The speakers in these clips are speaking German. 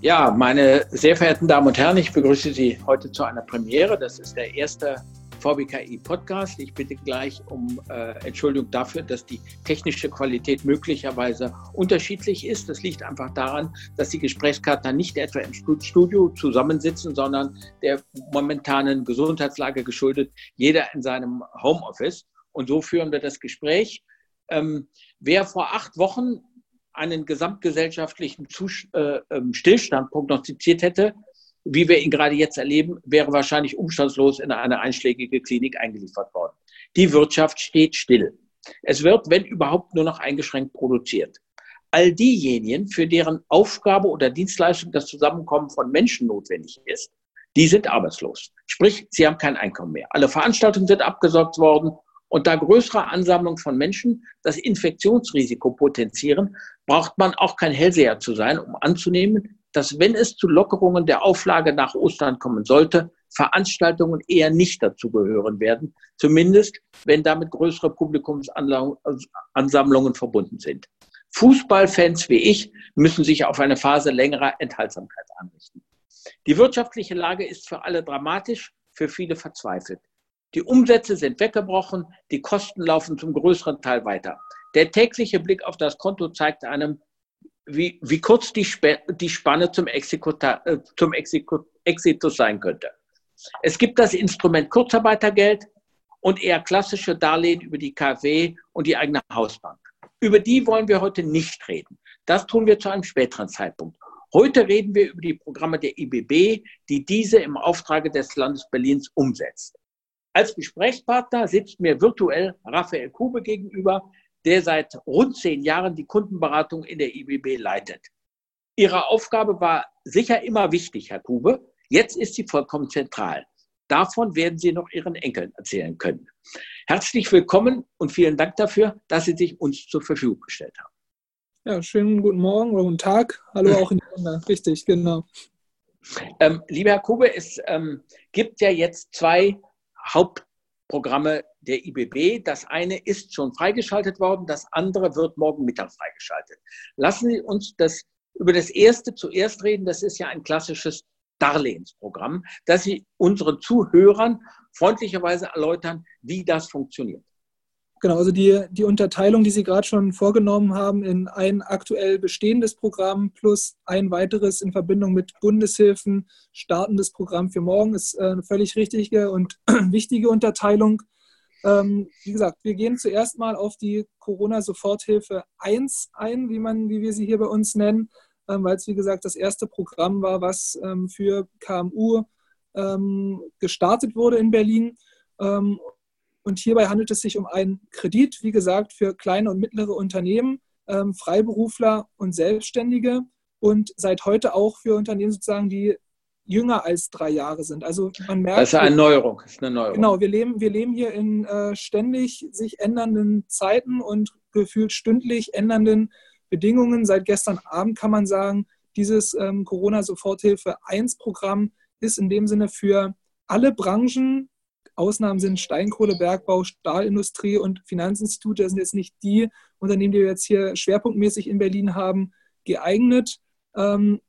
Ja, meine sehr verehrten Damen und Herren, ich begrüße Sie heute zu einer Premiere. Das ist der erste VBKI-Podcast. Ich bitte gleich um äh, Entschuldigung dafür, dass die technische Qualität möglicherweise unterschiedlich ist. Das liegt einfach daran, dass die Gesprächspartner nicht etwa im Studio zusammensitzen, sondern der momentanen Gesundheitslage geschuldet, jeder in seinem Homeoffice. Und so führen wir das Gespräch. Ähm, wer vor acht Wochen einen gesamtgesellschaftlichen äh, ähm, Stillstand prognostiziert hätte, wie wir ihn gerade jetzt erleben, wäre wahrscheinlich umstandslos in eine einschlägige Klinik eingeliefert worden. Die Wirtschaft steht still. Es wird, wenn überhaupt, nur noch eingeschränkt produziert. All diejenigen, für deren Aufgabe oder Dienstleistung das Zusammenkommen von Menschen notwendig ist, die sind arbeitslos. Sprich, sie haben kein Einkommen mehr. Alle Veranstaltungen sind abgesorgt worden und da größere Ansammlung von Menschen das Infektionsrisiko potenzieren, braucht man auch kein Hellseher zu sein, um anzunehmen, dass wenn es zu Lockerungen der Auflage nach Ostern kommen sollte, Veranstaltungen eher nicht dazu gehören werden, zumindest wenn damit größere Publikumsansammlungen verbunden sind. Fußballfans wie ich müssen sich auf eine Phase längerer Enthaltsamkeit anrichten. Die wirtschaftliche Lage ist für alle dramatisch, für viele verzweifelt. Die Umsätze sind weggebrochen, die Kosten laufen zum größeren Teil weiter. Der tägliche Blick auf das Konto zeigt einem, wie, wie kurz die, Sp die Spanne zum, Exekuta äh, zum Exitus sein könnte. Es gibt das Instrument Kurzarbeitergeld und eher klassische Darlehen über die KfW und die eigene Hausbank. Über die wollen wir heute nicht reden. Das tun wir zu einem späteren Zeitpunkt. Heute reden wir über die Programme der IBB, die diese im Auftrage des Landes Berlins umsetzt. Als Gesprächspartner sitzt mir virtuell Raphael Kube gegenüber, der seit rund zehn Jahren die Kundenberatung in der IBB leitet. Ihre Aufgabe war sicher immer wichtig, Herr Kube. Jetzt ist sie vollkommen zentral. Davon werden Sie noch Ihren Enkeln erzählen können. Herzlich willkommen und vielen Dank dafür, dass Sie sich uns zur Verfügung gestellt haben. Ja, schönen guten Morgen oder guten Tag. Hallo auch in die Runde. Richtig, genau. Ähm, lieber Herr Kube, es ähm, gibt ja jetzt zwei Hauptprogramme der IBB. Das eine ist schon freigeschaltet worden, das andere wird morgen Mittag freigeschaltet. Lassen Sie uns das über das erste zuerst reden. Das ist ja ein klassisches Darlehensprogramm, dass Sie unseren Zuhörern freundlicherweise erläutern, wie das funktioniert. Genau, also die, die Unterteilung, die Sie gerade schon vorgenommen haben, in ein aktuell bestehendes Programm plus ein weiteres in Verbindung mit Bundeshilfen startendes Programm für morgen, ist äh, eine völlig richtige und wichtige Unterteilung. Ähm, wie gesagt, wir gehen zuerst mal auf die Corona-Soforthilfe 1 ein, wie, man, wie wir sie hier bei uns nennen, ähm, weil es, wie gesagt, das erste Programm war, was ähm, für KMU ähm, gestartet wurde in Berlin. Ähm, und hierbei handelt es sich um einen Kredit, wie gesagt, für kleine und mittlere Unternehmen, ähm, Freiberufler und Selbstständige und seit heute auch für Unternehmen sozusagen, die jünger als drei Jahre sind. Also man merkt. Das ist eine Neuerung. Das ist eine Neuerung. Genau, wir leben, wir leben hier in äh, ständig sich ändernden Zeiten und gefühlt stündlich ändernden Bedingungen. Seit gestern Abend kann man sagen, dieses ähm, Corona-Soforthilfe 1-Programm ist in dem Sinne für alle Branchen Ausnahmen sind Steinkohlebergbau, Stahlindustrie und Finanzinstitute. Das sind jetzt nicht die Unternehmen, die wir jetzt hier schwerpunktmäßig in Berlin haben, geeignet. Ähm,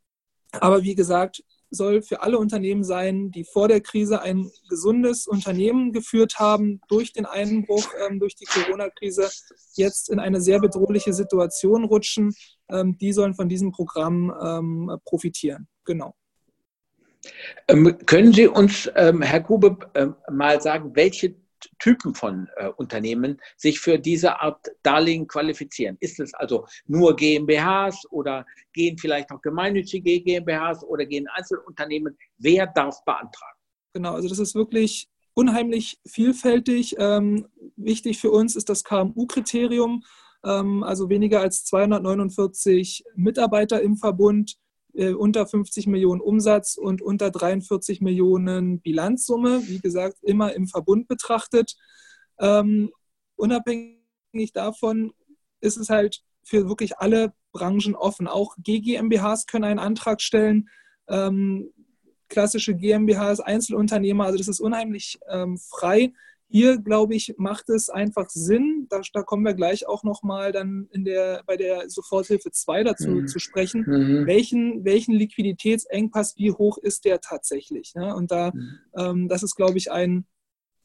aber wie gesagt, soll für alle Unternehmen sein, die vor der Krise ein gesundes Unternehmen geführt haben, durch den Einbruch, ähm, durch die Corona-Krise jetzt in eine sehr bedrohliche Situation rutschen. Ähm, die sollen von diesem Programm profitieren. Genau. Ähm, können Sie uns, ähm, Herr Grube, ähm, mal sagen, welche Typen von äh, Unternehmen sich für diese Art Darlehen qualifizieren? Ist es also nur GmbHs oder gehen vielleicht auch gemeinnützige GmbHs oder gehen Einzelunternehmen? Wer darf beantragen? Genau, also das ist wirklich unheimlich vielfältig. Ähm, wichtig für uns ist das KMU-Kriterium, ähm, also weniger als 249 Mitarbeiter im Verbund äh, unter 50 Millionen Umsatz und unter 43 Millionen Bilanzsumme, wie gesagt, immer im Verbund betrachtet. Ähm, unabhängig davon ist es halt für wirklich alle Branchen offen. Auch GGMBHs können einen Antrag stellen. Ähm, klassische GmbHs, Einzelunternehmer, also das ist unheimlich ähm, frei, hier, glaube ich, macht es einfach Sinn, da, da kommen wir gleich auch nochmal dann in der, bei der Soforthilfe 2 dazu mhm. zu sprechen, mhm. welchen, welchen Liquiditätsengpass, wie hoch ist der tatsächlich? Ne? Und da, mhm. ähm, das ist, glaube ich, ein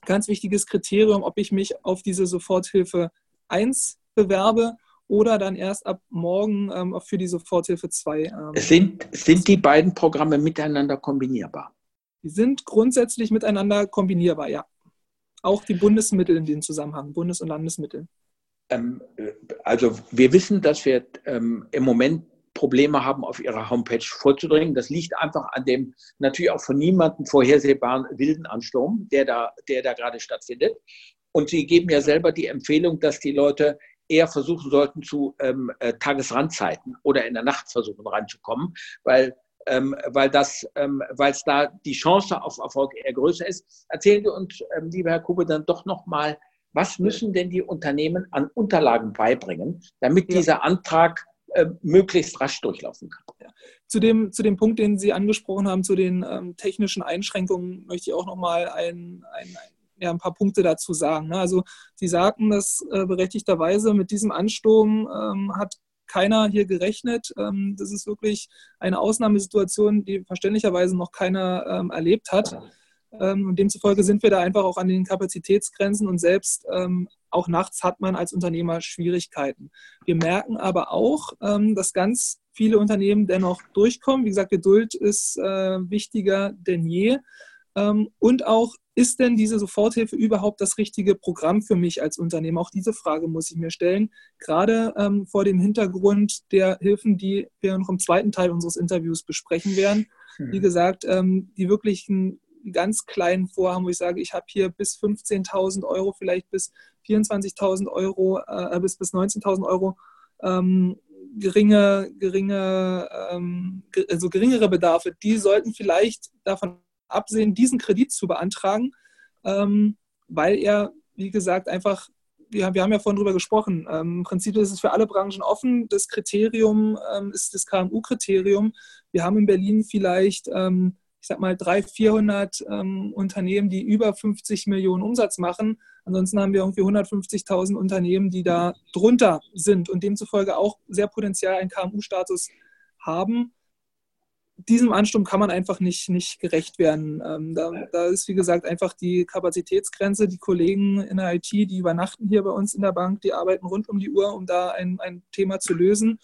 ganz wichtiges Kriterium, ob ich mich auf diese Soforthilfe 1 bewerbe oder dann erst ab morgen ähm, für die Soforthilfe 2. Ähm, sind, sind die beiden Programme miteinander kombinierbar? Die sind grundsätzlich miteinander kombinierbar, ja auch die Bundesmittel in dem Zusammenhang, Bundes- und Landesmittel? Ähm, also wir wissen, dass wir ähm, im Moment Probleme haben, auf ihrer Homepage vorzudringen. Das liegt einfach an dem natürlich auch von niemandem vorhersehbaren wilden Ansturm, der da, der da gerade stattfindet. Und Sie geben ja selber die Empfehlung, dass die Leute eher versuchen sollten, zu ähm, äh, Tagesrandzeiten oder in der Nacht versuchen reinzukommen, weil ähm, weil das, ähm, weil es da die Chance auf Erfolg eher größer ist. Erzählen Sie uns, ähm, lieber Herr Kube, dann doch nochmal, was müssen denn die Unternehmen an Unterlagen beibringen, damit ja. dieser Antrag äh, möglichst rasch durchlaufen kann? Ja. Zu, dem, zu dem Punkt, den Sie angesprochen haben, zu den ähm, technischen Einschränkungen, möchte ich auch nochmal ein, ein, ja, ein paar Punkte dazu sagen. Ne? Also Sie sagten das äh, berechtigterweise, mit diesem Ansturm ähm, hat keiner hier gerechnet. Ähm, das ist wirklich eine Ausnahmesituation, die verständlicherweise noch keiner ähm, erlebt hat. Ähm, und demzufolge sind wir da einfach auch an den Kapazitätsgrenzen und selbst auch nachts hat man als Unternehmer Schwierigkeiten. Wir merken aber auch, dass ganz viele Unternehmen dennoch durchkommen. Wie gesagt, Geduld ist äh, wichtiger denn je. Und auch ist denn diese Soforthilfe überhaupt das richtige Programm für mich als Unternehmer? Auch diese Frage muss ich mir stellen, gerade ähm, vor dem Hintergrund der Hilfen, die wir noch im zweiten Teil unseres Interviews besprechen werden. Mhm. Wie gesagt, ähm, die wirklichen ganz kleinen Vorhaben, wo ich sage, ich habe hier bis 15.000 Euro, vielleicht bis 24.000 Euro, äh, bis, bis 19.000 Euro ähm, geringe, geringe, ähm, also geringere Bedarfe, die sollten vielleicht davon absehen, diesen Kredit zu beantragen, ähm, weil er, wie gesagt, einfach, wir, wir haben ja vorhin drüber gesprochen, ähm, im Prinzip ist es für alle Branchen offen. Das Kriterium ähm, ist das KMU-Kriterium. Wir haben in Berlin vielleicht, ähm, ich sag mal, 300, 400 ähm, Unternehmen, die über 50 Millionen Umsatz machen. Ansonsten haben wir irgendwie 150.000 Unternehmen, die da drunter sind und demzufolge auch sehr potenziell einen KMU-Status haben diesem Ansturm kann man einfach nicht, nicht gerecht werden. Ähm, da, da, ist, wie gesagt, einfach die Kapazitätsgrenze. Die Kollegen in der IT, die übernachten hier bei uns in der Bank, die arbeiten rund um die Uhr, um da ein, ein Thema zu lösen.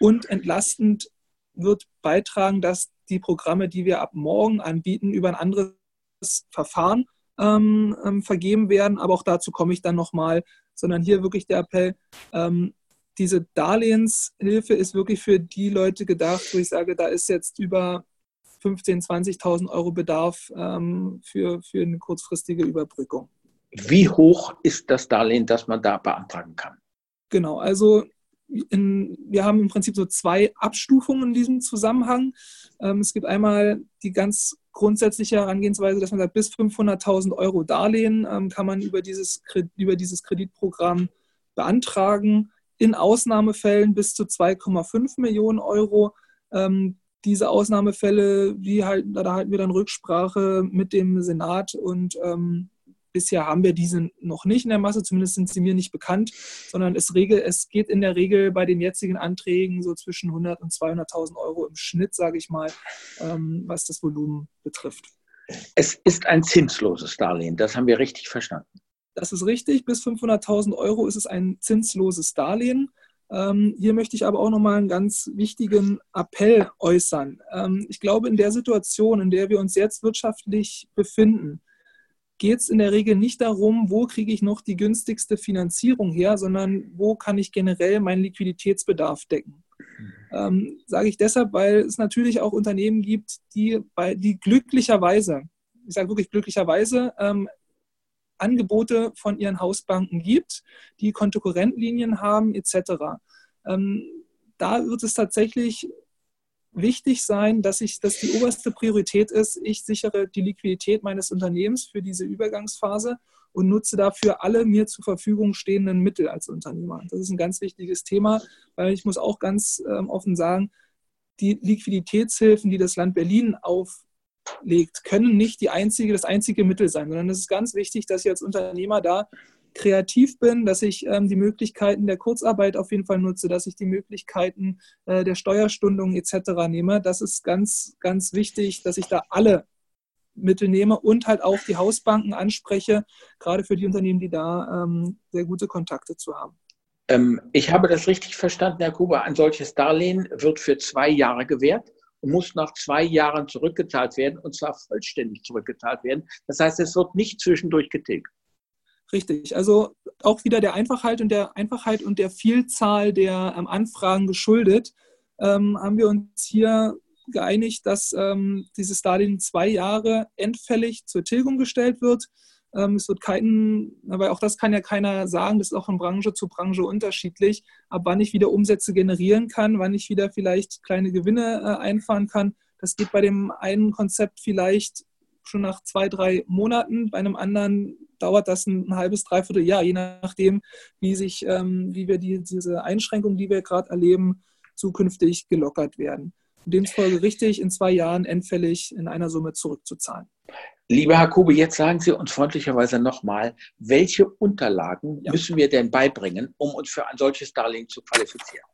Und entlastend wird beitragen, dass die Programme, die wir ab morgen anbieten, über ein anderes Verfahren ähm, ähm, vergeben werden. Aber auch dazu komme ich dann nochmal, sondern hier wirklich der Appell, ähm, diese Darlehenshilfe ist wirklich für die Leute gedacht, wo ich sage, da ist jetzt über 15.000, 20.000 Euro Bedarf ähm, für, für eine kurzfristige Überbrückung. Wie hoch ist das Darlehen, das man da beantragen kann? Genau, also in, wir haben im Prinzip so zwei Abstufungen in diesem Zusammenhang. Ähm, es gibt einmal die ganz grundsätzliche Herangehensweise, dass man sagt, bis 500.000 Euro Darlehen ähm, kann man über dieses, über dieses Kreditprogramm beantragen in Ausnahmefällen bis zu 2,5 Millionen Euro. Ähm, diese Ausnahmefälle, die halten, da halten wir dann Rücksprache mit dem Senat und ähm, bisher haben wir diese noch nicht in der Masse, zumindest sind sie mir nicht bekannt, sondern es, regel, es geht in der Regel bei den jetzigen Anträgen so zwischen 100 und 200.000 Euro im Schnitt, sage ich mal, ähm, was das Volumen betrifft. Es ist ein zinsloses Darlehen, das haben wir richtig verstanden. Das ist richtig. Bis 500.000 Euro ist es ein zinsloses Darlehen. Ähm, hier möchte ich aber auch nochmal einen ganz wichtigen Appell äußern. Ähm, ich glaube, in der Situation, in der wir uns jetzt wirtschaftlich befinden, geht es in der Regel nicht darum, wo kriege ich noch die günstigste Finanzierung her, sondern wo kann ich generell meinen Liquiditätsbedarf decken. Ähm, sage ich deshalb, weil es natürlich auch Unternehmen gibt, die, bei, die glücklicherweise, ich sage wirklich glücklicherweise, ähm, Angebote von ihren Hausbanken gibt, die Kontokorrentlinien haben etc. Ähm, da wird es tatsächlich wichtig sein, dass, ich, dass die oberste Priorität ist, ich sichere die Liquidität meines Unternehmens für diese Übergangsphase und nutze dafür alle mir zur Verfügung stehenden Mittel als Unternehmer. Das ist ein ganz wichtiges Thema, weil ich muss auch ganz ähm, offen sagen, die Liquiditätshilfen, die das Land Berlin auf legt, können nicht die einzige, das einzige Mittel sein, sondern es ist ganz wichtig, dass ich als Unternehmer da kreativ bin, dass ich ähm, die Möglichkeiten der Kurzarbeit auf jeden Fall nutze, dass ich die Möglichkeiten äh, der Steuerstundung etc. nehme. Das ist ganz, ganz wichtig, dass ich da alle Mittel nehme und halt auch die Hausbanken anspreche, gerade für die Unternehmen, die da ähm, sehr gute Kontakte zu haben. Ähm, ich habe das richtig verstanden, Herr Kuber. Ein solches Darlehen wird für zwei Jahre gewährt muss nach zwei Jahren zurückgezahlt werden und zwar vollständig zurückgezahlt werden. Das heißt, es wird nicht zwischendurch getilgt. Richtig. Also auch wieder der Einfachheit und der Einfachheit und der Vielzahl der ähm, Anfragen geschuldet, ähm, haben wir uns hier geeinigt, dass ähm, dieses Darlehen zwei Jahre endfällig zur Tilgung gestellt wird. Ähm, es wird keinen, aber auch das kann ja keiner sagen, das ist auch von Branche zu Branche unterschiedlich, ab wann ich wieder Umsätze generieren kann, wann ich wieder vielleicht kleine Gewinne äh, einfahren kann. Das geht bei dem einen Konzept vielleicht schon nach zwei, drei Monaten, bei einem anderen dauert das ein, ein halbes, dreiviertel Jahr, je nachdem, wie sich, ähm, wie wir die, diese Einschränkungen, die wir gerade erleben, zukünftig gelockert werden. Demzufolge richtig, in zwei Jahren endfällig in einer Summe zurückzuzahlen. Lieber Herr Kube, jetzt sagen Sie uns freundlicherweise nochmal, welche Unterlagen ja. müssen wir denn beibringen, um uns für ein solches Darlehen zu qualifizieren?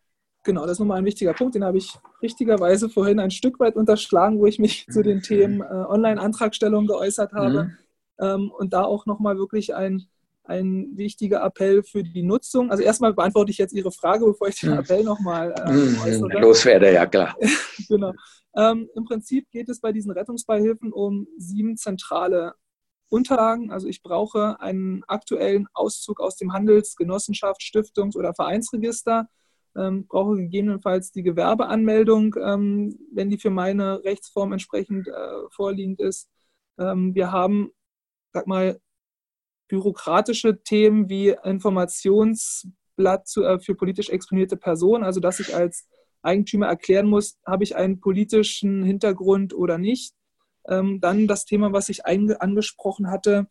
Genau, das ist nochmal ein wichtiger Punkt. Den habe ich richtigerweise vorhin ein Stück weit unterschlagen, wo ich mich zu den Themen äh, Online-Antragstellung geäußert habe. Mhm. Ähm, und da auch nochmal wirklich ein, ein wichtiger Appell für die Nutzung. Also erstmal beantworte ich jetzt Ihre Frage, bevor ich den mhm. Appell nochmal äh, mhm. äußere. Loswerde, ja klar. genau. Ähm, Im Prinzip geht es bei diesen Rettungsbeihilfen um sieben zentrale Unterlagen. Also ich brauche einen aktuellen Auszug aus dem Handels-, Genossenschafts-, Stiftungs- oder Vereinsregister ähm, brauche gegebenenfalls die Gewerbeanmeldung, ähm, wenn die für meine Rechtsform entsprechend äh, vorliegend ist. Ähm, wir haben, sag mal, bürokratische Themen wie Informationsblatt zu, äh, für politisch exponierte Personen, also dass ich als Eigentümer erklären muss, habe ich einen politischen Hintergrund oder nicht. Ähm, dann das Thema, was ich angesprochen hatte,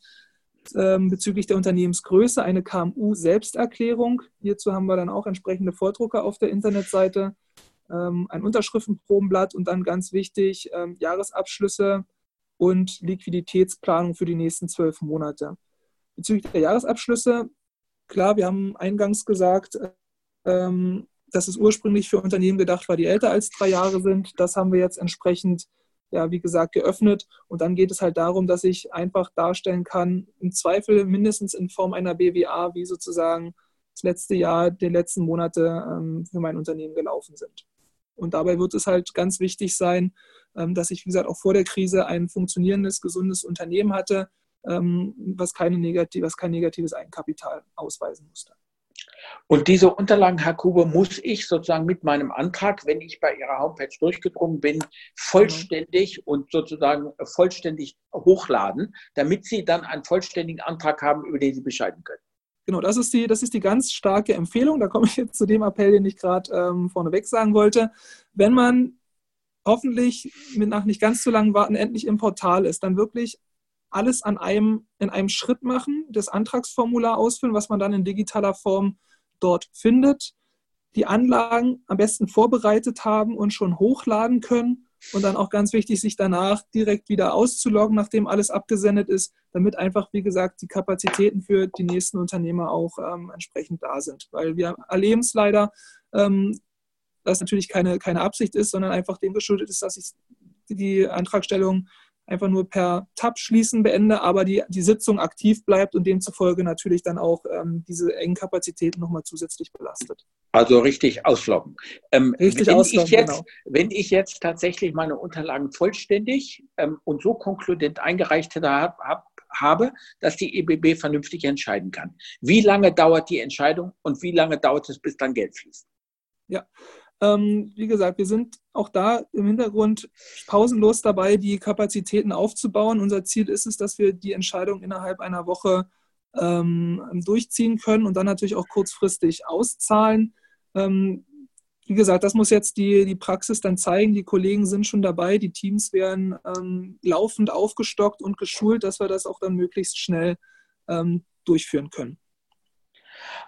ähm, bezüglich der Unternehmensgröße eine KMU-Selbsterklärung. Hierzu haben wir dann auch entsprechende Vordrucke auf der Internetseite, ähm, ein Unterschriftenprobenblatt und dann ganz wichtig ähm, Jahresabschlüsse und Liquiditätsplanung für die nächsten zwölf Monate. Bezüglich der Jahresabschlüsse, klar, wir haben eingangs gesagt, ähm, dass es ursprünglich für Unternehmen gedacht war, die älter als drei Jahre sind. Das haben wir jetzt entsprechend ja, wie gesagt, geöffnet. Und dann geht es halt darum, dass ich einfach darstellen kann, im Zweifel mindestens in Form einer BWA, wie sozusagen das letzte Jahr, die letzten Monate ähm, für mein Unternehmen gelaufen sind. Und dabei wird es halt ganz wichtig sein, ähm, dass ich, wie gesagt, auch vor der Krise ein funktionierendes, gesundes Unternehmen hatte, ähm, was, keine negativ, was kein negatives Eigenkapital ausweisen musste. Und diese Unterlagen, Herr Kuber, muss ich sozusagen mit meinem Antrag, wenn ich bei Ihrer Homepage durchgedrungen bin, vollständig und sozusagen vollständig hochladen, damit Sie dann einen vollständigen Antrag haben, über den Sie bescheiden können. Genau, das ist, die, das ist die ganz starke Empfehlung. Da komme ich jetzt zu dem Appell, den ich gerade ähm, vorneweg sagen wollte. Wenn man hoffentlich mit nach nicht ganz zu langen Warten endlich im Portal ist, dann wirklich alles an einem, in einem Schritt machen, das Antragsformular ausfüllen, was man dann in digitaler Form dort findet, die Anlagen am besten vorbereitet haben und schon hochladen können und dann auch ganz wichtig, sich danach direkt wieder auszuloggen, nachdem alles abgesendet ist, damit einfach, wie gesagt, die Kapazitäten für die nächsten Unternehmer auch ähm, entsprechend da sind. Weil wir erleben es leider, ähm, dass natürlich keine, keine Absicht ist, sondern einfach dem geschuldet ist, dass ich die Antragstellung einfach nur per Tab schließen beende, aber die, die Sitzung aktiv bleibt und demzufolge natürlich dann auch ähm, diese engen Kapazitäten nochmal zusätzlich belastet. Also richtig ausloggen. Ähm, richtig wenn ausloggen, ich jetzt, genau. Wenn ich jetzt tatsächlich meine Unterlagen vollständig ähm, und so konkludent eingereicht hab, hab, habe, dass die EBB vernünftig entscheiden kann. Wie lange dauert die Entscheidung und wie lange dauert es, bis dann Geld fließt? Ja, ähm, wie gesagt, wir sind auch da im Hintergrund pausenlos dabei, die Kapazitäten aufzubauen. Unser Ziel ist es, dass wir die Entscheidung innerhalb einer Woche ähm, durchziehen können und dann natürlich auch kurzfristig auszahlen. Ähm, wie gesagt, das muss jetzt die, die Praxis dann zeigen. Die Kollegen sind schon dabei, die Teams werden ähm, laufend aufgestockt und geschult, dass wir das auch dann möglichst schnell ähm, durchführen können.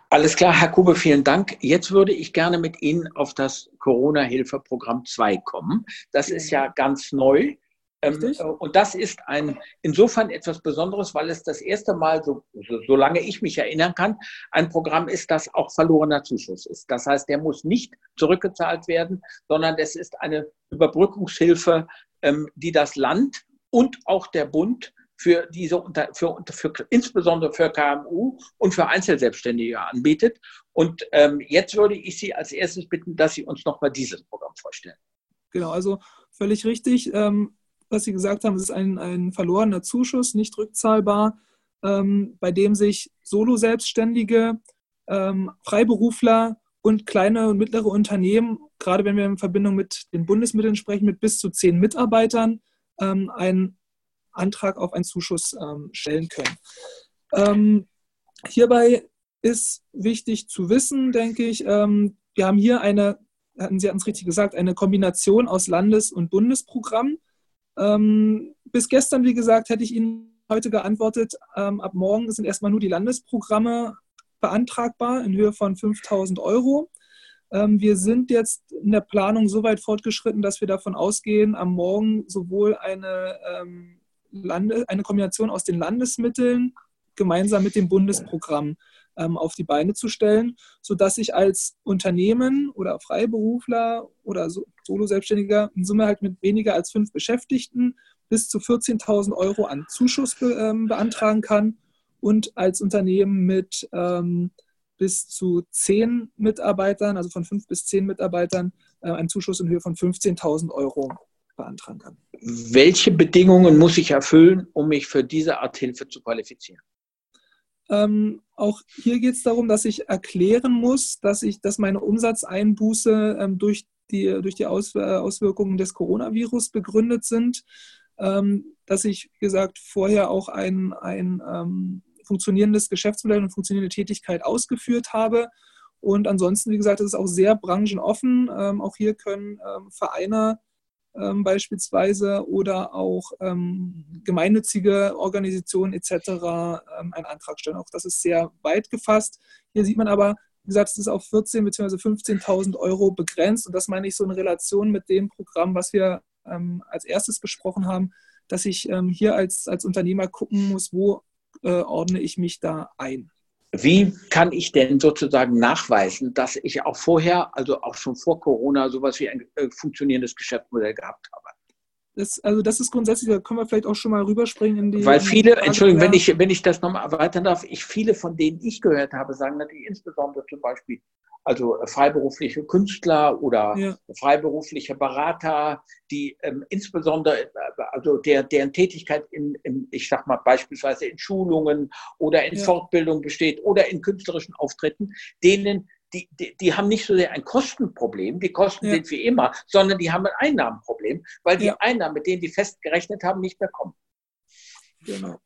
Alles klar, Herr Kube, vielen Dank. Jetzt würde ich gerne mit Ihnen auf das Corona-Hilfeprogramm 2 kommen. Das ist ja ganz neu. Ähm, äh, und das ist ein, insofern etwas Besonderes, weil es das erste Mal, so, so, solange ich mich erinnern kann, ein Programm ist, das auch verlorener Zuschuss ist. Das heißt, der muss nicht zurückgezahlt werden, sondern es ist eine Überbrückungshilfe, ähm, die das Land und auch der Bund für diese für, für, insbesondere für KMU und für Einzelselbstständige anbietet. Und ähm, jetzt würde ich Sie als erstes bitten, dass Sie uns nochmal dieses Programm vorstellen. Genau, also völlig richtig. Ähm, was Sie gesagt haben, es ist ein, ein verlorener Zuschuss, nicht rückzahlbar, ähm, bei dem sich Solo-Selbstständige, ähm, Freiberufler und kleine und mittlere Unternehmen, gerade wenn wir in Verbindung mit den Bundesmitteln sprechen, mit bis zu zehn Mitarbeitern, ähm, einen Antrag auf einen Zuschuss ähm, stellen können. Ähm, hierbei ist wichtig zu wissen, denke ich, ähm, wir haben hier eine, hatten Sie hatten es richtig gesagt, eine Kombination aus Landes- und Bundesprogramm. Ähm, bis gestern, wie gesagt, hätte ich Ihnen heute geantwortet, ähm, ab morgen sind erstmal nur die Landesprogramme beantragbar in Höhe von 5000 Euro. Ähm, wir sind jetzt in der Planung so weit fortgeschritten, dass wir davon ausgehen, am Morgen sowohl eine, ähm, Lande, eine Kombination aus den Landesmitteln gemeinsam mit dem Bundesprogramm ähm, auf die Beine zu stellen, sodass ich als Unternehmen oder Freiberufler oder Solo-Selbstständiger in Summe halt mit weniger als fünf Beschäftigten bis zu 14.000 Euro an Zuschuss be ähm, beantragen kann und als Unternehmen mit ähm, bis zu zehn Mitarbeitern, also von fünf bis zehn Mitarbeitern, äh, einen Zuschuss in Höhe von 15.000 Euro beantragen kann. Welche Bedingungen muss ich erfüllen, um mich für diese Art Hilfe zu qualifizieren? Ähm, auch hier geht es darum, dass ich erklären muss, dass ich, dass meine Umsatzeinbuße ähm, durch die, durch die äh, Auswirkungen des Coronavirus begründet sind, ähm, dass ich, wie gesagt, vorher auch ein, ein ähm, funktionierendes Geschäftsmodell und funktionierende Tätigkeit ausgeführt habe. Und ansonsten, wie gesagt, ist es auch sehr branchenoffen. Ähm, auch hier können ähm, Vereine ähm, beispielsweise oder auch ähm, gemeinnützige Organisationen etc. Ähm, einen Antrag stellen. Auch das ist sehr weit gefasst. Hier sieht man aber, wie gesagt, es ist auf 14.000 bzw. 15.000 Euro begrenzt. Und das meine ich so in Relation mit dem Programm, was wir ähm, als erstes besprochen haben, dass ich ähm, hier als, als Unternehmer gucken muss, wo äh, ordne ich mich da ein. Wie kann ich denn sozusagen nachweisen, dass ich auch vorher, also auch schon vor Corona, sowas wie ein äh, funktionierendes Geschäftsmodell gehabt habe? Das, also das ist grundsätzlich, da können wir vielleicht auch schon mal rüberspringen in die. Weil viele, Entschuldigung, wenn ich, wenn ich das nochmal erweitern darf, ich viele von denen ich gehört habe, sagen natürlich insbesondere zum Beispiel also äh, freiberufliche Künstler oder ja. freiberufliche Berater, die ähm, insbesondere, äh, also der, deren Tätigkeit in, in, ich sag mal beispielsweise in Schulungen oder in ja. Fortbildung besteht oder in künstlerischen Auftritten, denen die, die, die, haben nicht so sehr ein Kostenproblem, die Kosten ja. sind wie immer, sondern die haben ein Einnahmenproblem, weil die Einnahmen, mit denen die festgerechnet haben, nicht mehr kommen. Genau.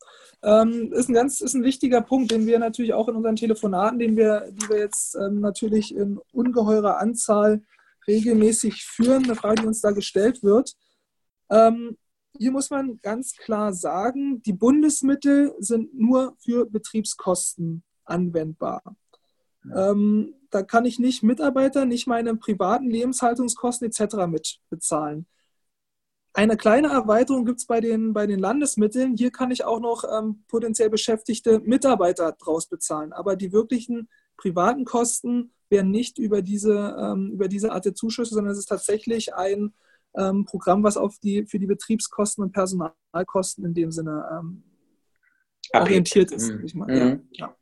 Ähm, ist ein ganz ist ein wichtiger Punkt, den wir natürlich auch in unseren Telefonaten, den wir, die wir jetzt ähm, natürlich in ungeheurer Anzahl regelmäßig führen, eine Frage, die uns da gestellt wird. Ähm, hier muss man ganz klar sagen, die Bundesmittel sind nur für Betriebskosten anwendbar. Ähm, da kann ich nicht Mitarbeiter, nicht meine privaten Lebenshaltungskosten etc. mit bezahlen. Eine kleine Erweiterung gibt es bei den, bei den Landesmitteln. Hier kann ich auch noch ähm, potenziell beschäftigte Mitarbeiter draus bezahlen. Aber die wirklichen privaten Kosten werden nicht über diese, ähm, über diese Art der Zuschüsse, sondern es ist tatsächlich ein ähm, Programm, was auf die, für die Betriebskosten und Personalkosten in dem Sinne ähm, orientiert ist. Mhm. Meine. Mhm. Ja.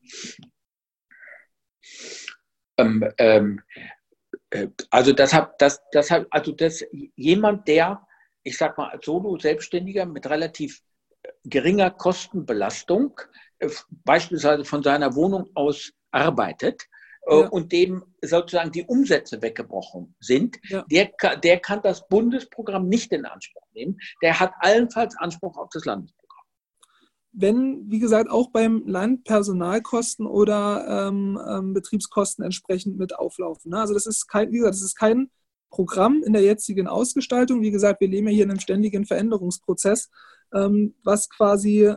Ähm, ähm, äh, also das hat, das, das hat, also das jemand, der ich sag mal, als Solo-Selbstständiger mit relativ äh, geringer Kostenbelastung, äh, beispielsweise von seiner Wohnung aus arbeitet äh, ja. und dem sozusagen die Umsätze weggebrochen sind, ja. der, der kann das Bundesprogramm nicht in Anspruch nehmen. Der hat allenfalls Anspruch auf das Landesprogramm. Wenn, wie gesagt, auch beim Land Personalkosten oder ähm, ähm, Betriebskosten entsprechend mit auflaufen. Ne? Also das ist kein, wie gesagt, das ist kein Programm in der jetzigen Ausgestaltung. Wie gesagt, wir leben ja hier in einem ständigen Veränderungsprozess, ähm, was quasi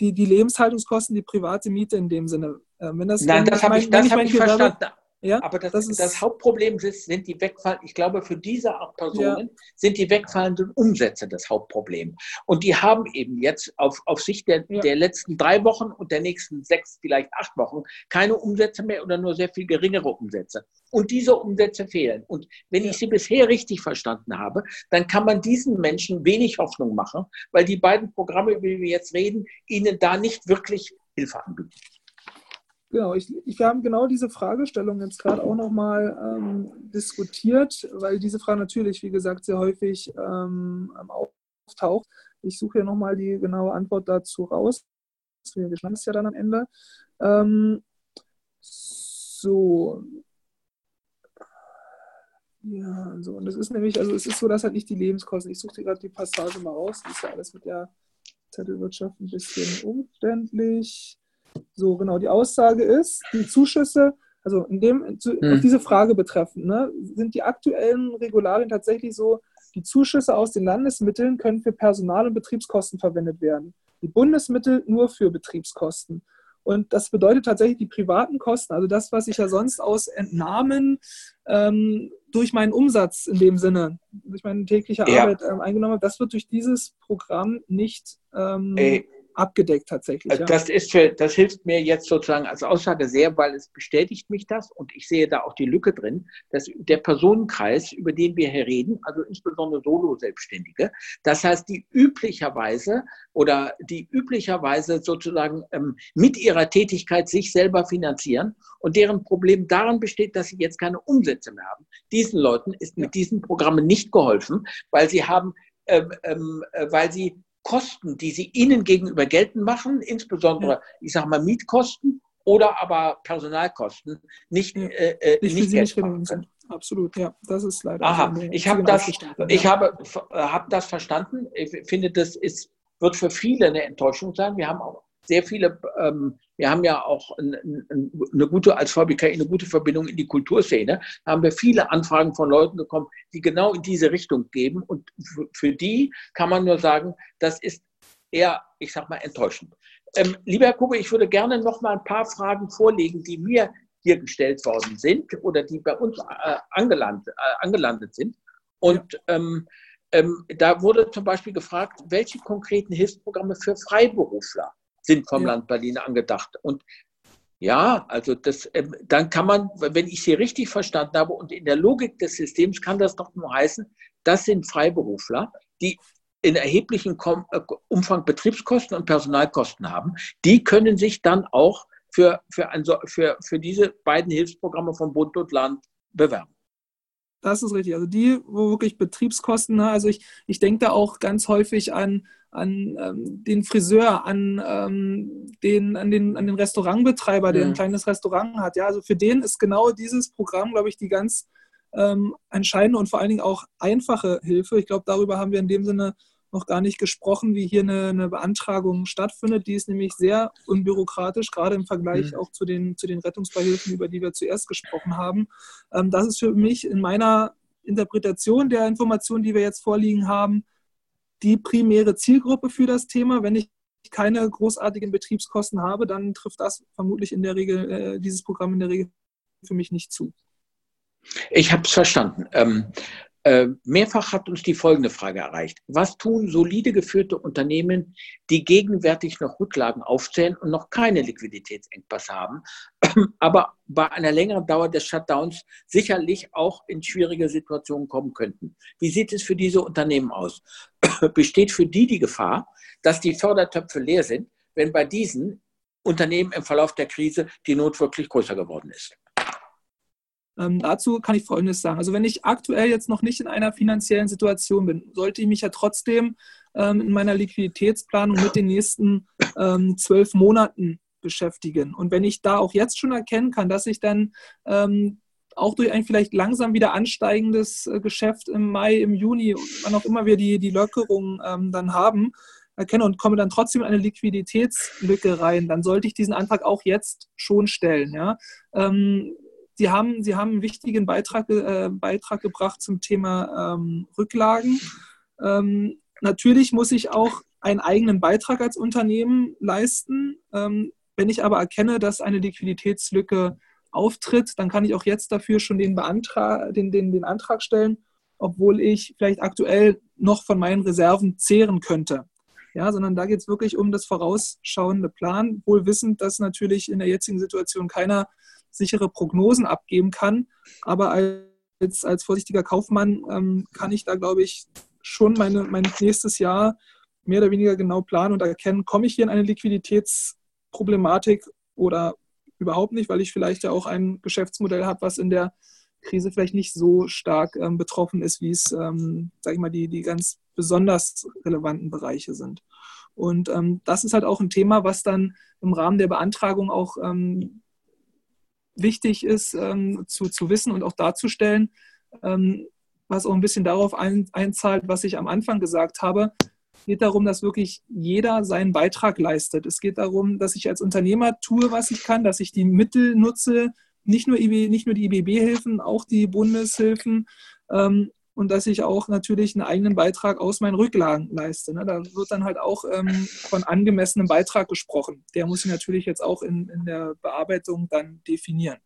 die, die Lebenshaltungskosten, die private Miete in dem Sinne. Äh, wenn das, Nein, das habe ich, das hab ich verstanden. Ja, aber das, das, das Hauptproblem ist, sind die wegfallen. Ich glaube, für diese Art Personen ja. sind die wegfallenden Umsätze das Hauptproblem. Und die haben eben jetzt auf, auf Sicht der, ja. der letzten drei Wochen und der nächsten sechs, vielleicht acht Wochen keine Umsätze mehr oder nur sehr viel geringere Umsätze. Und diese Umsätze fehlen. Und wenn ich sie bisher richtig verstanden habe, dann kann man diesen Menschen wenig Hoffnung machen, weil die beiden Programme, über die wir jetzt reden, ihnen da nicht wirklich Hilfe anbieten. Genau, ich, ich, wir haben genau diese Fragestellung jetzt gerade auch nochmal ähm, diskutiert, weil diese Frage natürlich, wie gesagt, sehr häufig ähm, auftaucht. Ich suche hier nochmal die genaue Antwort dazu raus. Wir schneiden es ja dann am Ende. Ähm, so. Ja, so. Und das ist nämlich, also es ist so, dass halt nicht die Lebenskosten, ich suche dir gerade die Passage mal raus, das ist ja alles mit der Zettelwirtschaft ein bisschen umständlich. So, genau, die Aussage ist, die Zuschüsse, also in dem, zu, hm. auf diese Frage betreffend, ne, sind die aktuellen Regularien tatsächlich so, die Zuschüsse aus den Landesmitteln können für Personal- und Betriebskosten verwendet werden. Die Bundesmittel nur für Betriebskosten. Und das bedeutet tatsächlich die privaten Kosten, also das, was ich ja sonst aus Entnahmen ähm, durch meinen Umsatz in dem Sinne, durch meine tägliche ja. Arbeit ähm, eingenommen habe, das wird durch dieses Programm nicht ähm, abgedeckt tatsächlich. Ja. Das, ist für, das hilft mir jetzt sozusagen als Aussage sehr, weil es bestätigt mich das und ich sehe da auch die Lücke drin, dass der Personenkreis, über den wir hier reden, also insbesondere Solo-Selbstständige, das heißt, die üblicherweise oder die üblicherweise sozusagen ähm, mit ihrer Tätigkeit sich selber finanzieren und deren Problem darin besteht, dass sie jetzt keine Umsätze mehr haben. Diesen Leuten ist mit diesen Programmen nicht geholfen, weil sie haben ähm, ähm, äh, weil sie Kosten, die sie ihnen gegenüber geltend machen, insbesondere, ja. ich sage mal, Mietkosten oder aber Personalkosten, nicht, ja. äh, äh nicht, nicht Geld machen können. Absolut, ja, das ist leider. Aha, ich habe das, ich habe, habe das verstanden. Ich finde, das ist, wird für viele eine Enttäuschung sein. Wir haben auch sehr viele, ähm, wir haben ja auch ein, ein, eine gute, als VBKI eine gute Verbindung in die Kulturszene, da haben wir viele Anfragen von Leuten bekommen, die genau in diese Richtung geben. Und für die kann man nur sagen, das ist eher, ich sag mal, enttäuschend. Ähm, lieber Herr Kube, ich würde gerne noch mal ein paar Fragen vorlegen, die mir hier gestellt worden sind oder die bei uns äh, angelandet, äh, angelandet sind. Und ähm, ähm, da wurde zum Beispiel gefragt, welche konkreten Hilfsprogramme für Freiberufler sind vom ja. Land Berlin angedacht. Und ja, also das, ähm, dann kann man, wenn ich Sie richtig verstanden habe und in der Logik des Systems kann das doch nur heißen, das sind Freiberufler, die in erheblichem äh, Umfang Betriebskosten und Personalkosten haben. Die können sich dann auch für, für, ein, für, für diese beiden Hilfsprogramme von Bund und Land bewerben. Das ist richtig. Also die, wo wirklich Betriebskosten, ne, also ich, ich denke da auch ganz häufig an, an ähm, den Friseur, an, ähm, den, an, den, an den Restaurantbetreiber, der mhm. ein kleines Restaurant hat. Ja, also für den ist genau dieses Programm, glaube ich, die ganz ähm, entscheidende und vor allen Dingen auch einfache Hilfe. Ich glaube, darüber haben wir in dem Sinne noch gar nicht gesprochen, wie hier eine, eine Beantragung stattfindet. Die ist nämlich sehr unbürokratisch, gerade im Vergleich mhm. auch zu den, zu den Rettungsbeihilfen, über die wir zuerst gesprochen haben. Ähm, das ist für mich in meiner Interpretation der Informationen, die wir jetzt vorliegen haben, die primäre Zielgruppe für das Thema. Wenn ich keine großartigen Betriebskosten habe, dann trifft das vermutlich in der Regel, äh, dieses Programm in der Regel für mich nicht zu. Ich habe es verstanden. Ähm, äh, mehrfach hat uns die folgende Frage erreicht. Was tun solide geführte Unternehmen, die gegenwärtig noch Rücklagen aufzählen und noch keine Liquiditätsengpass haben, aber bei einer längeren Dauer des Shutdowns sicherlich auch in schwierige Situationen kommen könnten? Wie sieht es für diese Unternehmen aus? Besteht für die die Gefahr, dass die Fördertöpfe leer sind, wenn bei diesen Unternehmen im Verlauf der Krise die Not wirklich größer geworden ist? Ähm, dazu kann ich Folgendes sagen. Also wenn ich aktuell jetzt noch nicht in einer finanziellen Situation bin, sollte ich mich ja trotzdem ähm, in meiner Liquiditätsplanung mit den nächsten ähm, zwölf Monaten beschäftigen. Und wenn ich da auch jetzt schon erkennen kann, dass ich dann ähm, auch durch ein vielleicht langsam wieder ansteigendes äh, Geschäft im Mai, im Juni, wann auch immer wir die, die Lockerung ähm, dann haben, erkenne und komme dann trotzdem in eine Liquiditätslücke rein, dann sollte ich diesen Antrag auch jetzt schon stellen. Ja? Ähm, Sie haben, Sie haben einen wichtigen Beitrag, äh, Beitrag gebracht zum Thema ähm, Rücklagen. Ähm, natürlich muss ich auch einen eigenen Beitrag als Unternehmen leisten. Ähm, wenn ich aber erkenne, dass eine Liquiditätslücke auftritt, dann kann ich auch jetzt dafür schon den, Beantrag, den, den, den Antrag stellen, obwohl ich vielleicht aktuell noch von meinen Reserven zehren könnte. Ja, sondern da geht es wirklich um das vorausschauende Plan, wohl wissend, dass natürlich in der jetzigen Situation keiner sichere Prognosen abgeben kann. Aber als, als vorsichtiger Kaufmann ähm, kann ich da, glaube ich, schon meine, mein nächstes Jahr mehr oder weniger genau planen und erkennen, komme ich hier in eine Liquiditätsproblematik oder überhaupt nicht, weil ich vielleicht ja auch ein Geschäftsmodell habe, was in der Krise vielleicht nicht so stark ähm, betroffen ist, wie es, ähm, sage ich mal, die, die ganz besonders relevanten Bereiche sind. Und ähm, das ist halt auch ein Thema, was dann im Rahmen der Beantragung auch ähm, wichtig ist ähm, zu, zu wissen und auch darzustellen, ähm, was auch ein bisschen darauf ein, einzahlt, was ich am Anfang gesagt habe. Es geht darum, dass wirklich jeder seinen Beitrag leistet. Es geht darum, dass ich als Unternehmer tue, was ich kann, dass ich die Mittel nutze, nicht nur, IB, nicht nur die IBB-Hilfen, auch die Bundeshilfen ähm, und dass ich auch natürlich einen eigenen Beitrag aus meinen Rücklagen leiste. Ne? Da wird dann halt auch ähm, von angemessenem Beitrag gesprochen. Der muss ich natürlich jetzt auch in, in der Bearbeitung dann definieren.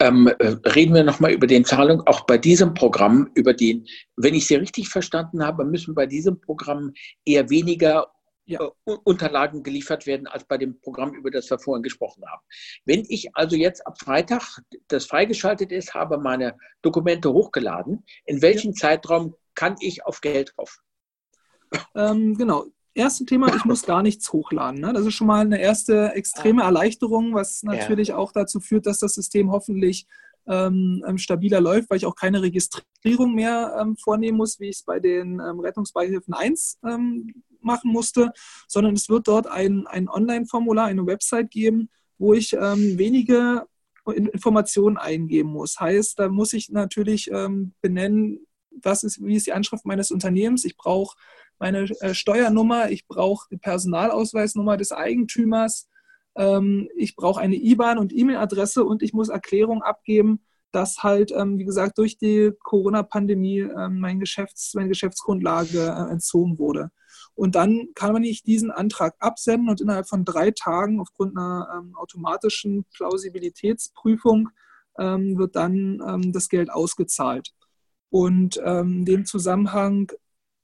Ähm, äh, reden wir nochmal über den Zahlungen. Auch bei diesem Programm, über den, wenn ich Sie richtig verstanden habe, müssen bei diesem Programm eher weniger ja. Äh, Unterlagen geliefert werden als bei dem Programm, über das wir vorhin gesprochen haben. Wenn ich also jetzt ab Freitag, das freigeschaltet ist, habe meine Dokumente hochgeladen, in welchem ja. Zeitraum kann ich auf Geld drauf? Ähm, genau. Erste Thema, ich muss gar nichts hochladen. Ne? Das ist schon mal eine erste extreme ah. Erleichterung, was natürlich ja. auch dazu führt, dass das System hoffentlich ähm, ähm, stabiler läuft, weil ich auch keine Registrierung mehr ähm, vornehmen muss, wie ich es bei den ähm, Rettungsbeihilfen 1 ähm, machen musste, sondern es wird dort ein, ein Online-Formular, eine Website geben, wo ich ähm, wenige Informationen eingeben muss. Heißt, da muss ich natürlich benennen, was ist, wie ist die Anschrift meines Unternehmens. Ich brauche meine äh, Steuernummer, ich brauche die Personalausweisnummer des Eigentümers, ähm, ich brauche eine IBAN und E-Mail-Adresse und ich muss Erklärung abgeben, dass halt, ähm, wie gesagt, durch die Corona-Pandemie ähm, mein Geschäfts-, meine Geschäftsgrundlage äh, entzogen wurde. Und dann kann man nicht diesen Antrag absenden und innerhalb von drei Tagen aufgrund einer ähm, automatischen Plausibilitätsprüfung ähm, wird dann ähm, das Geld ausgezahlt. Und ähm, in dem Zusammenhang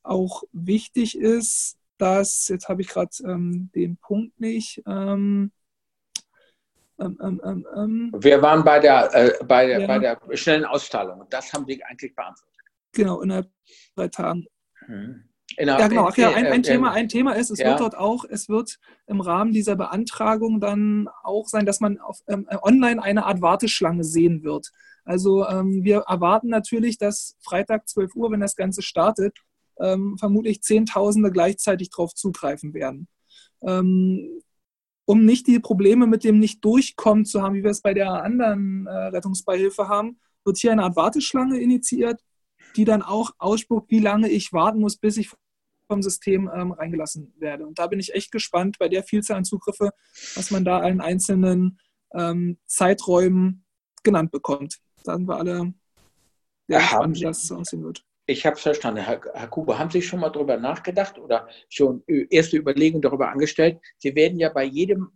auch wichtig ist, dass, jetzt habe ich gerade ähm, den Punkt nicht, ähm, ähm, ähm, ähm, Wir waren bei der, äh, bei, der, ja. bei der schnellen Auszahlung. Das haben Sie eigentlich beantwortet. Genau, innerhalb drei Tagen. Hm. Ja, genau. Ach ja, ein, ein, Thema, ein Thema ist, es ja. wird dort auch, es wird im Rahmen dieser Beantragung dann auch sein, dass man auf, ähm, online eine Art Warteschlange sehen wird. Also ähm, wir erwarten natürlich, dass Freitag 12 Uhr, wenn das Ganze startet, ähm, vermutlich Zehntausende gleichzeitig darauf zugreifen werden. Ähm, um nicht die Probleme mit dem Nicht-Durchkommen zu haben, wie wir es bei der anderen äh, Rettungsbeihilfe haben, wird hier eine Art Warteschlange initiiert, die dann auch ausspuckt, wie lange ich warten muss, bis ich vom System ähm, reingelassen werde. Und da bin ich echt gespannt bei der Vielzahl an Zugriffe, was man da allen einzelnen ähm, Zeiträumen genannt bekommt. Da sind wir alle sehr gespannt, wie das aussehen wird. Ich habe es verstanden. Herr, Herr Kuba, haben Sie schon mal darüber nachgedacht oder schon erste Überlegungen darüber angestellt? Sie werden ja bei jedem,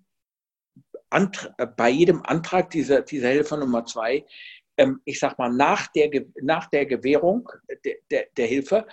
Antrag, äh, bei jedem Antrag dieser, dieser Hilfe Nummer zwei, ähm, ich sag mal, nach der, nach der Gewährung der, der, der Hilfe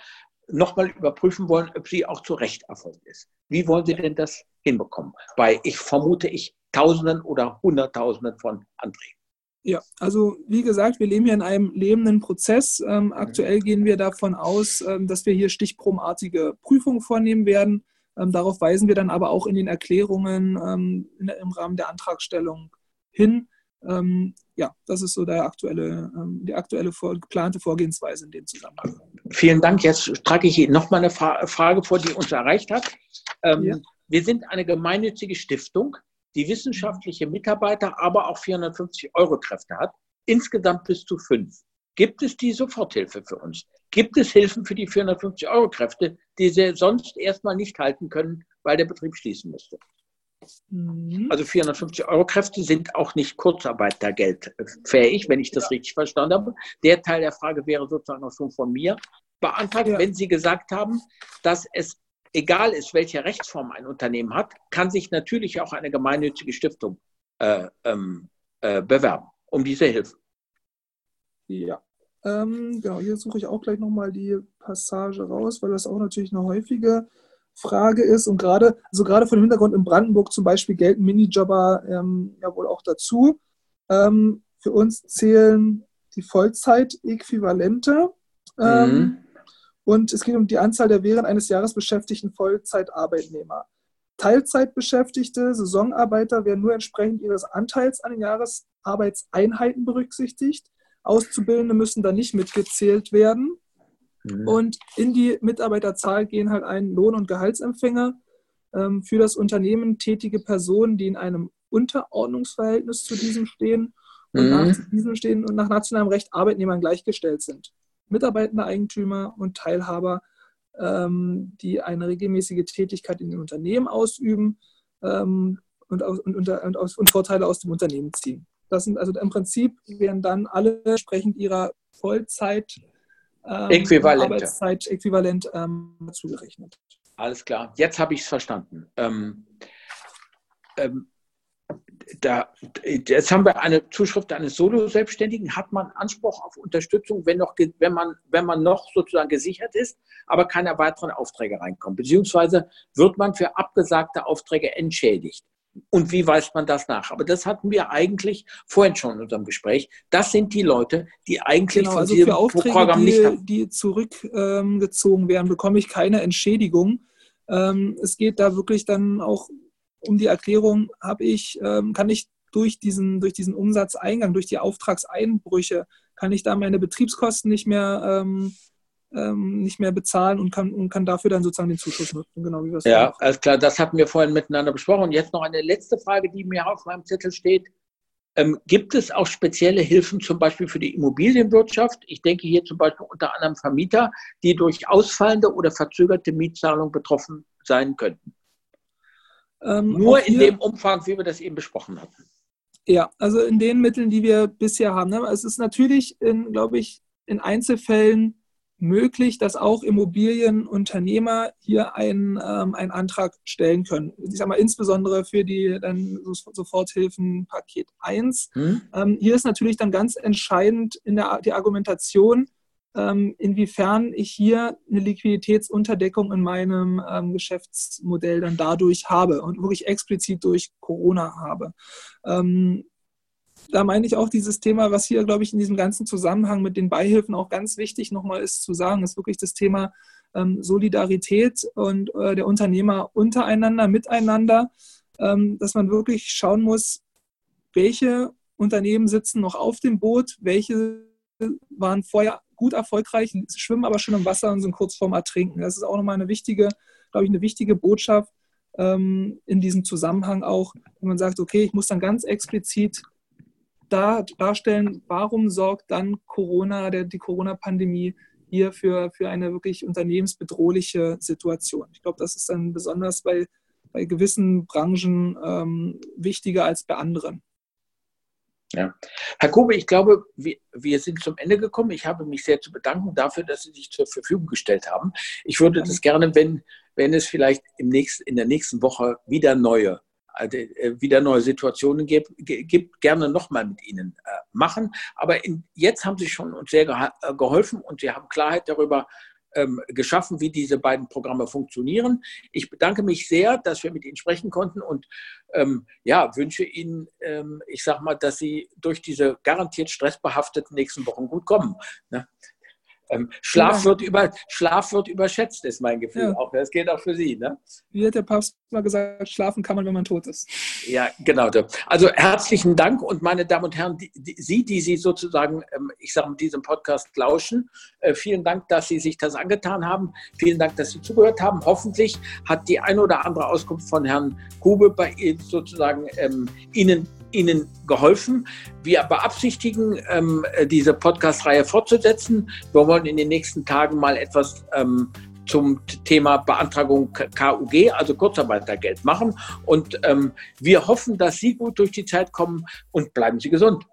nochmal überprüfen wollen, ob sie auch zu Recht erfolgt ist. Wie wollen Sie denn das hinbekommen? Bei, ich vermute ich, Tausenden oder Hunderttausenden von Anträgen. Ja, also wie gesagt, wir leben hier in einem lebenden Prozess. Ähm, mhm. aktuell gehen wir davon aus, ähm, dass wir hier stichprobenartige Prüfungen vornehmen werden. Ähm, darauf weisen wir dann aber auch in den Erklärungen ähm, in, im Rahmen der Antragstellung hin. Ähm, ja, das ist so der aktuelle, ähm, die aktuelle vor, geplante Vorgehensweise in dem Zusammenhang. Vielen Dank. Jetzt trage ich Ihnen nochmal eine Fra Frage vor, die uns erreicht hat. Ja. Wir sind eine gemeinnützige Stiftung die wissenschaftliche Mitarbeiter, aber auch 450 Euro Kräfte hat, insgesamt bis zu fünf. Gibt es die Soforthilfe für uns? Gibt es Hilfen für die 450 Euro Kräfte, die sie sonst erstmal nicht halten können, weil der Betrieb schließen müsste? Mhm. Also 450 Euro Kräfte sind auch nicht Kurzarbeitergeld fähig, wenn ich das ja. richtig verstanden habe. Der Teil der Frage wäre sozusagen auch schon von mir beantragt, ja. wenn Sie gesagt haben, dass es egal ist, welche Rechtsform ein Unternehmen hat, kann sich natürlich auch eine gemeinnützige Stiftung äh, ähm, äh, bewerben, um diese Hilfe. Ja, ähm, genau, hier suche ich auch gleich nochmal die Passage raus, weil das auch natürlich eine häufige Frage ist. Und gerade, also gerade von dem Hintergrund in Brandenburg zum Beispiel gelten Minijobber ähm, ja wohl auch dazu. Ähm, für uns zählen die Vollzeitäquivalente. Ähm, mhm. Und es geht um die Anzahl der während eines Jahres beschäftigten Vollzeitarbeitnehmer. Teilzeitbeschäftigte Saisonarbeiter werden nur entsprechend ihres Anteils an den Jahresarbeitseinheiten berücksichtigt. Auszubildende müssen da nicht mitgezählt werden. Mhm. Und in die Mitarbeiterzahl gehen halt ein Lohn- und Gehaltsempfänger ähm, für das Unternehmen tätige Personen, die in einem Unterordnungsverhältnis zu diesem stehen und mhm. nach diesem stehen und nach nationalem Recht Arbeitnehmern gleichgestellt sind. Mitarbeitende Eigentümer und Teilhaber, ähm, die eine regelmäßige Tätigkeit in den Unternehmen ausüben ähm, und, und, und, und, Vorteile aus dem Unternehmen ziehen. Das sind also im Prinzip werden dann alle entsprechend ihrer Vollzeit ähm, Äquivalente. Arbeitszeit äquivalent ähm, zugerechnet. Alles klar, jetzt habe ich es verstanden. Ähm, ähm, da, jetzt haben wir eine Zuschrift eines Solo-Selbstständigen. Hat man Anspruch auf Unterstützung, wenn, noch, wenn, man, wenn man noch sozusagen gesichert ist, aber keine weiteren Aufträge reinkommen? Beziehungsweise wird man für abgesagte Aufträge entschädigt? Und wie weist man das nach? Aber das hatten wir eigentlich vorhin schon in unserem Gespräch. Das sind die Leute, die eigentlich genau, von also diesem Aufträge, Programm nicht haben. Die zurückgezogen ähm, werden, bekomme ich keine Entschädigung. Ähm, es geht da wirklich dann auch um die Erklärung, habe ich, ähm, kann ich durch diesen, durch diesen Umsatzeingang, durch die Auftragseinbrüche, kann ich da meine Betriebskosten nicht mehr ähm, nicht mehr bezahlen und kann, und kann dafür dann sozusagen den Zuschuss nutzen. Genau, wie ja, machen. alles klar, das hatten wir vorhin miteinander besprochen. Und jetzt noch eine letzte Frage, die mir auf meinem Zettel steht. Ähm, gibt es auch spezielle Hilfen zum Beispiel für die Immobilienwirtschaft? Ich denke hier zum Beispiel unter anderem Vermieter, die durch ausfallende oder verzögerte Mietzahlung betroffen sein könnten. Ähm, Nur in dem Umfang, wie wir das eben besprochen hatten. Ja, also in den Mitteln, die wir bisher haben. Ne? Es ist natürlich, glaube ich, in Einzelfällen möglich, dass auch Immobilienunternehmer hier einen, ähm, einen Antrag stellen können. Ich sage mal insbesondere für die dann Soforthilfen Paket 1. Hm. Ähm, hier ist natürlich dann ganz entscheidend in der die Argumentation, ähm, inwiefern ich hier eine Liquiditätsunterdeckung in meinem ähm, Geschäftsmodell dann dadurch habe und wirklich explizit durch Corona habe. Ähm, da meine ich auch dieses Thema, was hier, glaube ich, in diesem ganzen Zusammenhang mit den Beihilfen auch ganz wichtig nochmal ist zu sagen, ist wirklich das Thema ähm, Solidarität und äh, der Unternehmer untereinander, miteinander, ähm, dass man wirklich schauen muss, welche Unternehmen sitzen noch auf dem Boot, welche waren vorher gut erfolgreich, schwimmen aber schon im Wasser und sind kurz vorm Ertrinken. Das ist auch nochmal eine wichtige, glaube ich, eine wichtige Botschaft ähm, in diesem Zusammenhang auch, wenn man sagt, okay, ich muss dann ganz explizit da, darstellen, warum sorgt dann Corona, der, die Corona-Pandemie hier für, für eine wirklich unternehmensbedrohliche Situation. Ich glaube, das ist dann besonders bei, bei gewissen Branchen ähm, wichtiger als bei anderen. Ja. Herr Kobe, ich glaube, wir, wir, sind zum Ende gekommen. Ich habe mich sehr zu bedanken dafür, dass Sie sich zur Verfügung gestellt haben. Ich würde das gerne, wenn, wenn es vielleicht im nächsten, in der nächsten Woche wieder neue wieder neue Situationen gibt, gibt gerne nochmal mit Ihnen äh, machen. Aber in, jetzt haben Sie schon uns sehr äh, geholfen und Sie haben Klarheit darüber ähm, geschaffen, wie diese beiden Programme funktionieren. Ich bedanke mich sehr, dass wir mit Ihnen sprechen konnten und ähm, ja, wünsche Ihnen, ähm, ich sage mal, dass Sie durch diese garantiert stressbehafteten nächsten Wochen gut kommen. Ne? Ähm, Schlaf, ja. wird über, Schlaf wird überschätzt, ist mein Gefühl. Ja. Auch, das geht auch für Sie. Ne? Wie hat der Papst mal gesagt, schlafen kann man, wenn man tot ist. Ja, genau. Also herzlichen Dank und meine Damen und Herren, die, die, Sie, die Sie sozusagen, ähm, ich sage mal, diesem Podcast lauschen, äh, vielen Dank, dass Sie sich das angetan haben. Vielen Dank, dass Sie zugehört haben. Hoffentlich hat die ein oder andere Auskunft von Herrn Kube bei Ihnen sozusagen ähm, Ihnen Ihnen geholfen. Wir beabsichtigen, ähm, diese Podcast-Reihe fortzusetzen. Wir wollen in den nächsten Tagen mal etwas ähm, zum Thema Beantragung KUG, also Kurzarbeitergeld machen. Und ähm, wir hoffen, dass Sie gut durch die Zeit kommen und bleiben Sie gesund.